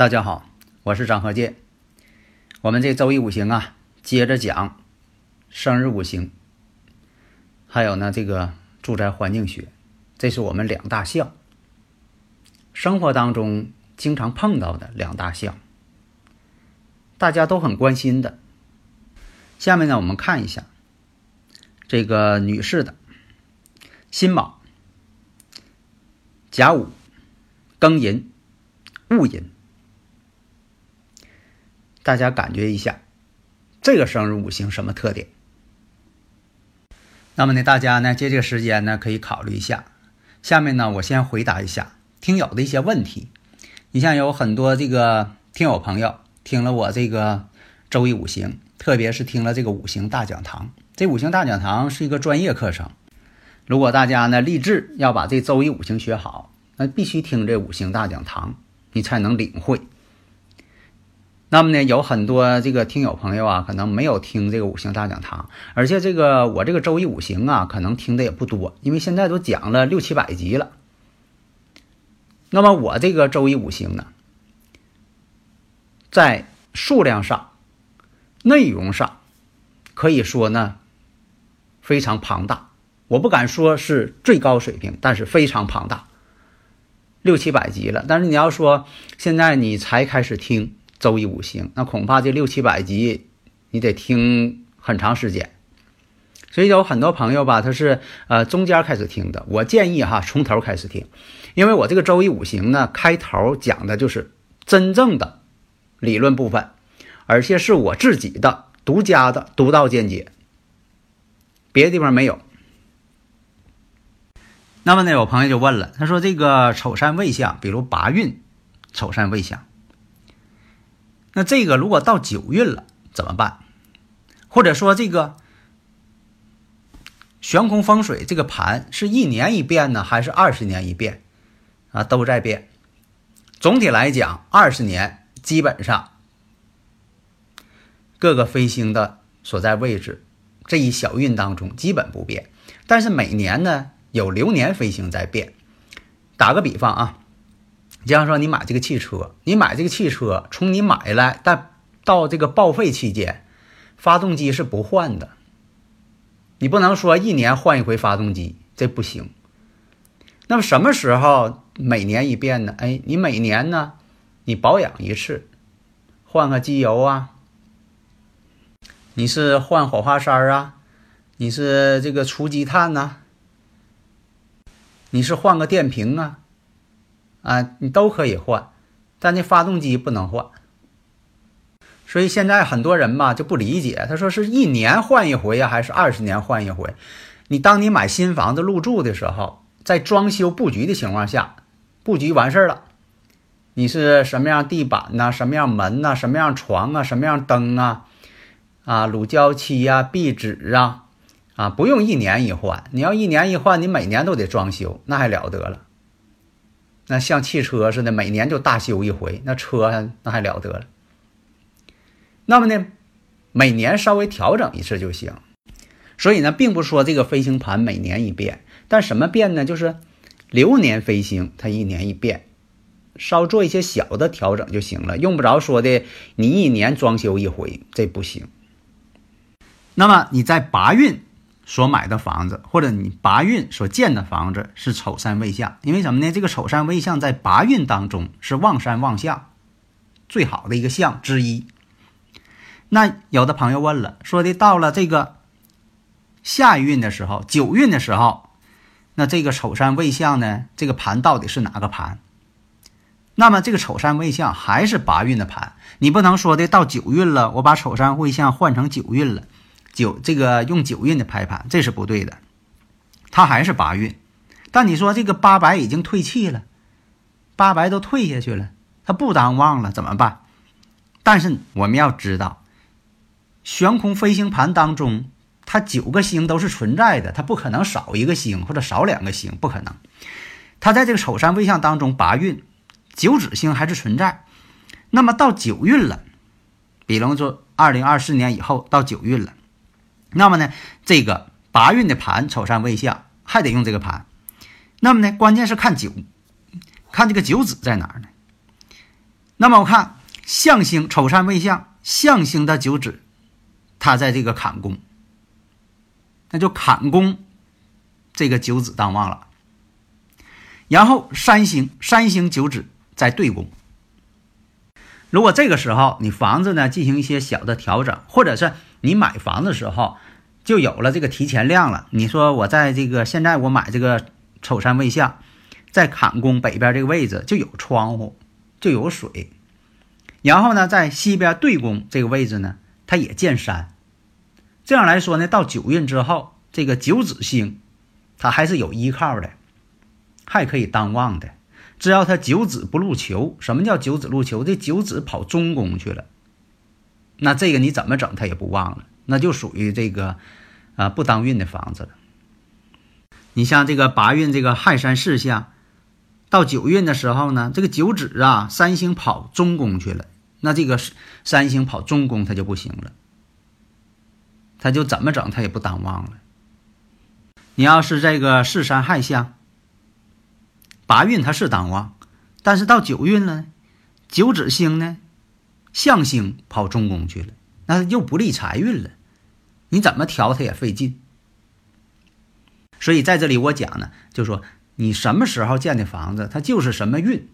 大家好，我是张和建。我们这周易五行啊，接着讲生日五行，还有呢这个住宅环境学，这是我们两大项。生活当中经常碰到的两大项，大家都很关心的。下面呢，我们看一下这个女士的辛卯、甲午、庚寅、戊寅。大家感觉一下，这个生日五行什么特点？那么呢，大家呢借这个时间呢可以考虑一下。下面呢，我先回答一下听友的一些问题。你像有很多这个听友朋友听了我这个周易五行，特别是听了这个五行大讲堂。这五行大讲堂是一个专业课程，如果大家呢立志要把这周易五行学好，那必须听这五行大讲堂，你才能领会。那么呢，有很多这个听友朋友啊，可能没有听这个五行大讲堂，而且这个我这个周易五行啊，可能听的也不多，因为现在都讲了六七百集了。那么我这个周易五行呢，在数量上、内容上，可以说呢非常庞大。我不敢说是最高水平，但是非常庞大，六七百集了。但是你要说现在你才开始听。周易五行，那恐怕这六七百集，你得听很长时间。所以有很多朋友吧，他是呃中间开始听的。我建议哈，从头开始听，因为我这个周易五行呢，开头讲的就是真正的理论部分，而且是我自己的独家的独到见解，别的地方没有。那么呢，有朋友就问了，他说这个丑山未相，比如八运丑山未相。那这个如果到九运了怎么办？或者说这个悬空风水这个盘是一年一变呢，还是二十年一变？啊，都在变。总体来讲，二十年基本上各个飞星的所在位置这一小运当中基本不变，但是每年呢有流年飞星在变。打个比方啊。就像说，你买这个汽车，你买这个汽车，从你买来，但到这个报废期间，发动机是不换的。你不能说一年换一回发动机，这不行。那么什么时候每年一变呢？哎，你每年呢，你保养一次，换个机油啊，你是换火花塞啊，你是这个除积碳呐，你是换个电瓶啊。啊，你都可以换，但那发动机不能换。所以现在很多人吧就不理解，他说是一年换一回呀，还是二十年换一回？你当你买新房子入住的时候，在装修布局的情况下，布局完事儿了，你是什么样地板呐？什么样门呐？什么样床啊？什么样灯啊？啊，乳胶漆呀、壁纸啊，啊，不用一年一换。你要一年一换，你每年都得装修，那还了得了。那像汽车似的，每年就大修一回，那车那还了得了。那么呢，每年稍微调整一次就行。所以呢，并不说这个飞行盘每年一变，但什么变呢？就是流年飞行它一年一变，稍做一些小的调整就行了，用不着说的你一年装修一回，这不行。那么你在八运。所买的房子，或者你八运所建的房子是丑山未相，因为什么呢？这个丑山未相在八运当中是旺山旺相最好的一个相之一。那有的朋友问了，说的到了这个下一运的时候，九运的时候，那这个丑山未相呢？这个盘到底是哪个盘？那么这个丑山未相还是八运的盘，你不能说的到九运了，我把丑山未相换成九运了，九这个用九运的排盘，这是不对的，它还是八运。但你说这个八白已经退气了，八白都退下去了，他不当旺了怎么办？但是我们要知道，悬空飞行盘当中，它九个星都是存在的，它不可能少一个星或者少两个星，不可能。它在这个丑山未相当中，八运九子星还是存在。那么到九运了，比方说二零二四年以后到九运了，那么呢，这个八运的盘丑山未相还得用这个盘。那么呢，关键是看九，看这个九子在哪儿呢？那么我看相星丑山未相，相星的九子，它在这个坎宫，那就坎宫这个九子当旺了。然后三星三星九子在对宫。如果这个时候你房子呢进行一些小的调整，或者是你买房的时候就有了这个提前量了，你说我在这个现在我买这个。丑山未相，在坎宫北边这个位置就有窗户，就有水。然后呢，在西边对宫这个位置呢，它也见山。这样来说呢，到九运之后，这个九子星，它还是有依靠的，还可以当旺的。只要他九子不入囚，什么叫九子入囚？这九子跑中宫去了，那这个你怎么整，他也不旺了，那就属于这个啊不当运的房子了。你像这个八运这个亥山四相，到九运的时候呢，这个九子啊，三星跑中宫去了，那这个三星跑中宫它就不行了，他就怎么整他也不当旺了。你要是这个四山亥相，八运它是当旺，但是到九运了，九子星呢，相星跑中宫去了，那又不利财运了，你怎么调它也费劲。所以在这里我讲呢，就说你什么时候建的房子，它就是什么运，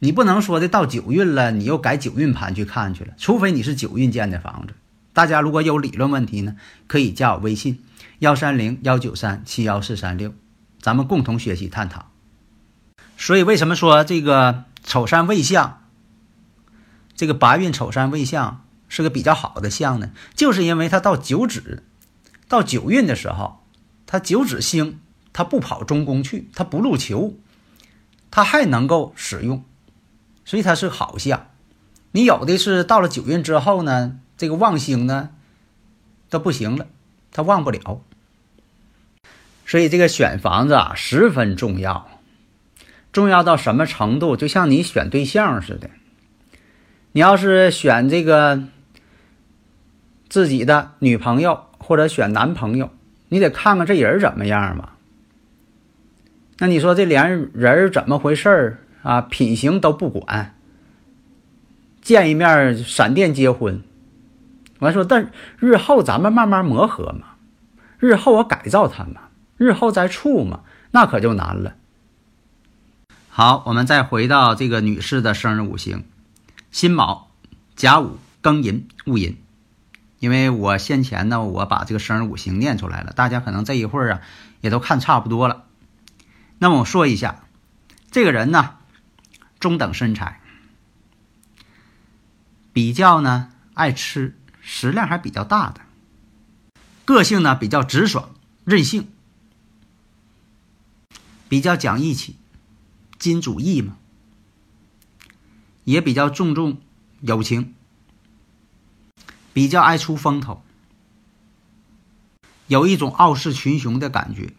你不能说的到九运了，你又改九运盘去看去了，除非你是九运建的房子。大家如果有理论问题呢，可以加我微信幺三零幺九三七幺四三六，咱们共同学习探讨。所以为什么说这个丑山未相，这个八运丑山未相是个比较好的相呢？就是因为它到九子，到九运的时候。他九子星，他不跑中宫去，他不入囚，他还能够使用，所以他是好相。你有的是到了九运之后呢，这个旺星呢，都不行了，他旺不了。所以这个选房子啊十分重要，重要到什么程度？就像你选对象似的，你要是选这个自己的女朋友或者选男朋友。你得看看这人怎么样嘛？那你说这连人怎么回事儿啊？品行都不管，见一面闪电结婚。完说，但日后咱们慢慢磨合嘛，日后我改造他嘛，日后再处嘛，那可就难了。好，我们再回到这个女士的生日五行：辛卯、甲午、庚寅、戊寅。因为我先前呢，我把这个生日五行念出来了，大家可能这一会儿啊，也都看差不多了。那么我说一下，这个人呢，中等身材，比较呢爱吃，食量还比较大的，个性呢比较直爽、任性，比较讲义气，金主义嘛，也比较注重友情。比较爱出风头，有一种傲视群雄的感觉。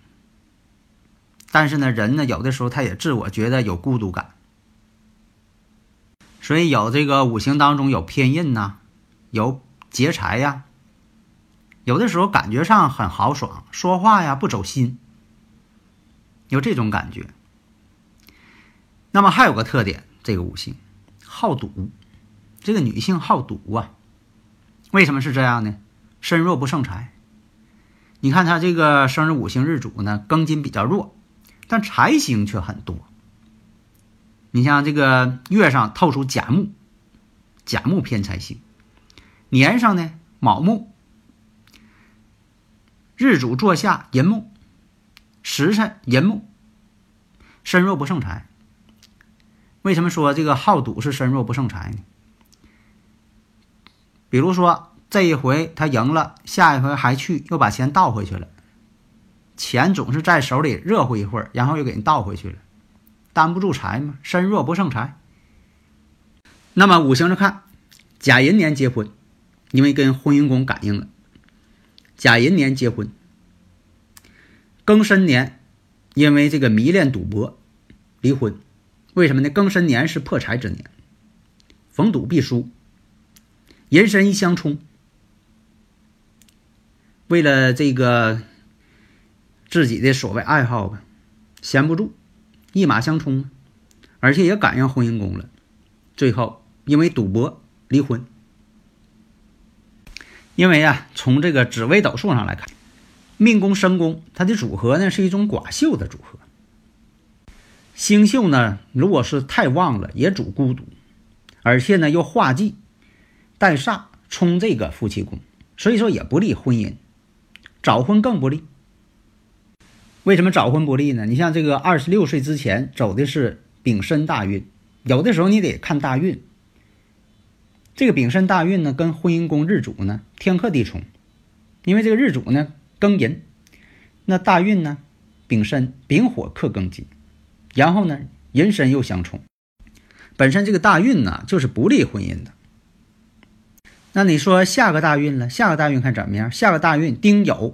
但是呢，人呢有的时候他也自我觉得有孤独感，所以有这个五行当中有偏印呐，有劫财呀。有的时候感觉上很豪爽，说话呀不走心，有这种感觉。那么还有个特点，这个五行好赌，这个女性好赌啊。为什么是这样呢？身弱不胜财。你看她这个生日五行日主呢，庚金比较弱，但财星却很多。你像这个月上透出甲木，甲木偏财星；年上呢卯木，日主坐下寅木，时辰寅木，身弱不胜财。为什么说这个好赌是身弱不胜财呢？比如说这一回他赢了，下一回还去又把钱倒回去了，钱总是在手里热乎一会儿，然后又给人倒回去了，担不住财嘛，身弱不胜财。那么五行上看，甲寅年结婚，因为跟婚姻宫感应了，甲寅年结婚。庚申年，因为这个迷恋赌博，离婚。为什么呢？庚申年是破财之年，逢赌必输。寅申一相冲，为了这个自己的所谓爱好吧，闲不住，一马相冲，而且也赶上婚姻宫了，最后因为赌博离婚。因为啊，从这个紫微斗数上来看，命宫申宫它的组合呢是一种寡秀的组合。星宿呢，如果是太旺了，也主孤独，而且呢又化忌带煞冲这个夫妻宫，所以说也不利婚姻，早婚更不利。为什么早婚不利呢？你像这个二十六岁之前走的是丙申大运，有的时候你得看大运。这个丙申大运呢，跟婚姻宫日主呢天克地冲，因为这个日主呢庚寅，那大运呢丙申丙火克庚金。然后呢，寅申又相冲，本身这个大运呢就是不利婚姻的。那你说下个大运了，下个大运看怎么样？下个大运丁酉，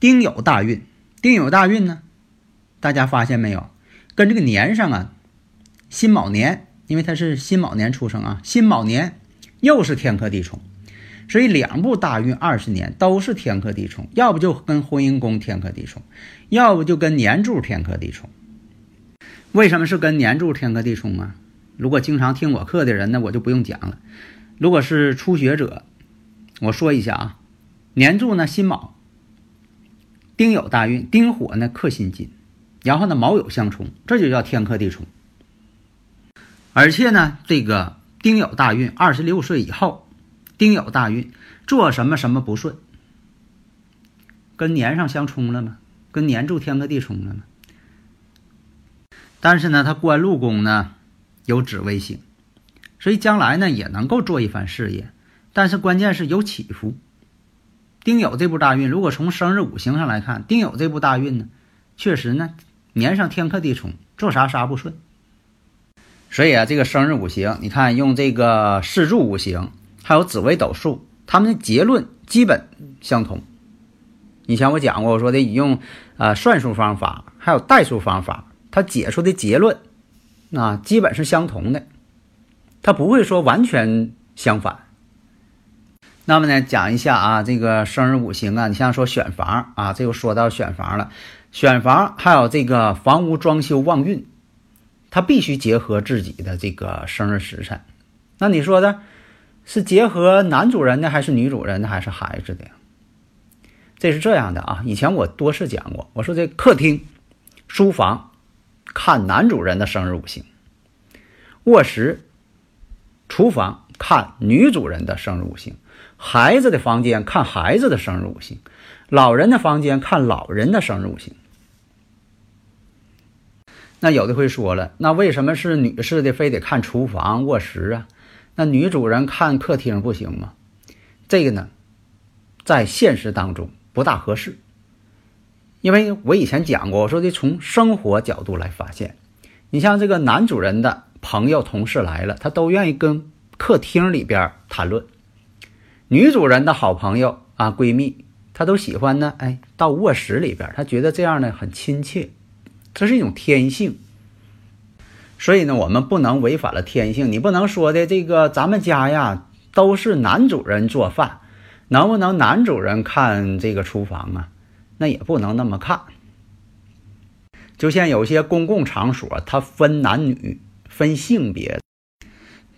丁酉大运，丁酉大运呢？大家发现没有？跟这个年上啊，辛卯年，因为他是辛卯年出生啊，辛卯年又是天克地冲，所以两部大运二十年都是天克地冲，要不就跟婚姻宫天克地冲，要不就跟年柱天克地冲。为什么是跟年柱天克地冲啊？如果经常听我课的人那，我就不用讲了。如果是初学者，我说一下啊，年柱呢辛卯，丁酉大运，丁火呢克辛金，然后呢卯酉相冲，这就叫天克地冲。而且呢，这个丁酉大运二十六岁以后，丁酉大运做什么什么不顺，跟年上相冲了吗？跟年柱天克地冲了吗？但是呢，他官禄宫呢有紫微星，所以将来呢也能够做一番事业。但是关键是有起伏。丁酉这部大运，如果从生日五行上来看，丁酉这部大运呢，确实呢年上天克地冲，做啥啥不顺。所以啊，这个生日五行，你看用这个四柱五行，还有紫微斗数，他们的结论基本相同。以前我讲过，我说的用啊算术方法，还有代数方法。他解出的结论，啊，基本是相同的，他不会说完全相反。那么呢，讲一下啊，这个生日五行啊，你像说选房啊，这又说到选房了。选房还有这个房屋装修旺运，它必须结合自己的这个生日时辰。那你说的，是结合男主人的，还是女主人的，还是孩子的？这是这样的啊，以前我多次讲过，我说这客厅、书房。看男主人的生日五行，卧室、厨房看女主人的生日五行，孩子的房间看孩子的生日五行，老人的房间看老人的生日五行。那有的会说了，那为什么是女士的非得看厨房、卧室啊？那女主人看客厅不行吗？这个呢，在现实当中不大合适。因为我以前讲过，我说的从生活角度来发现，你像这个男主人的朋友、同事来了，他都愿意跟客厅里边谈论；女主人的好朋友啊、闺蜜，她都喜欢呢，哎，到卧室里边，她觉得这样呢很亲切，这是一种天性。所以呢，我们不能违反了天性，你不能说的这个咱们家呀都是男主人做饭，能不能男主人看这个厨房啊？那也不能那么看，就像有些公共场所，它分男女、分性别，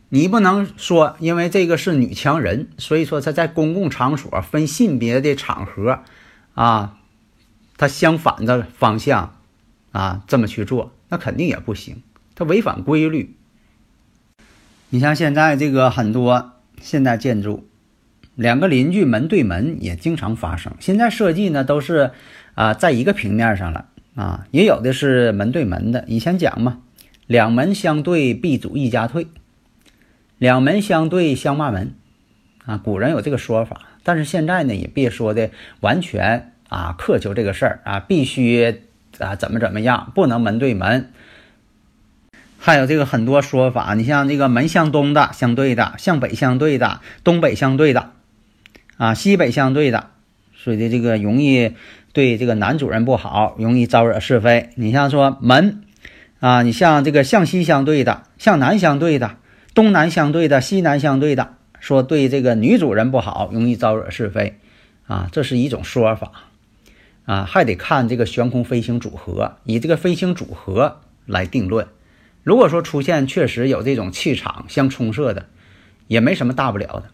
你不能说因为这个是女强人，所以说他在公共场所分性别的场合，啊，他相反的方向，啊，这么去做，那肯定也不行，他违反规律。你像现在这个很多现代建筑。两个邻居门对门也经常发生。现在设计呢都是，啊，在一个平面上了啊，也有的是门对门的。以前讲嘛，两门相对必主一家退，两门相对相骂门，啊，古人有这个说法。但是现在呢，也别说的完全啊苛求这个事儿啊，必须啊怎么怎么样，不能门对门。还有这个很多说法，你像这个门向东的相对的，向北相对的，东北相对的，啊西北相对的，所以的这个容易对这个男主人不好，容易招惹是非。你像说门。啊，你像这个向西相对的，向南相对的，东南相对的，西南相对的，说对这个女主人不好，容易招惹是非，啊，这是一种说法，啊，还得看这个悬空飞行组合，以这个飞行组合来定论。如果说出现确实有这种气场相冲射的，也没什么大不了的，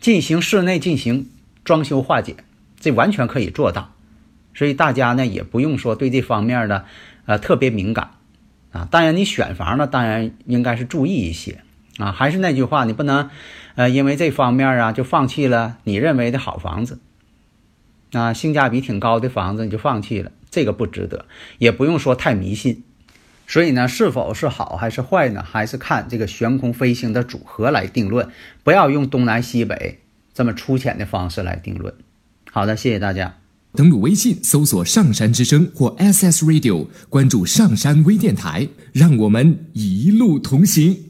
进行室内进行装修化解，这完全可以做到。所以大家呢也不用说对这方面的。呃，特别敏感，啊，当然你选房呢，当然应该是注意一些，啊，还是那句话，你不能，呃，因为这方面啊就放弃了你认为的好房子，啊，性价比挺高的房子你就放弃了，这个不值得，也不用说太迷信，所以呢，是否是好还是坏呢，还是看这个悬空飞行的组合来定论，不要用东南西北这么粗浅的方式来定论。好的，谢谢大家。登录微信，搜索“上山之声”或 SS Radio，关注上山微电台，让我们一路同行。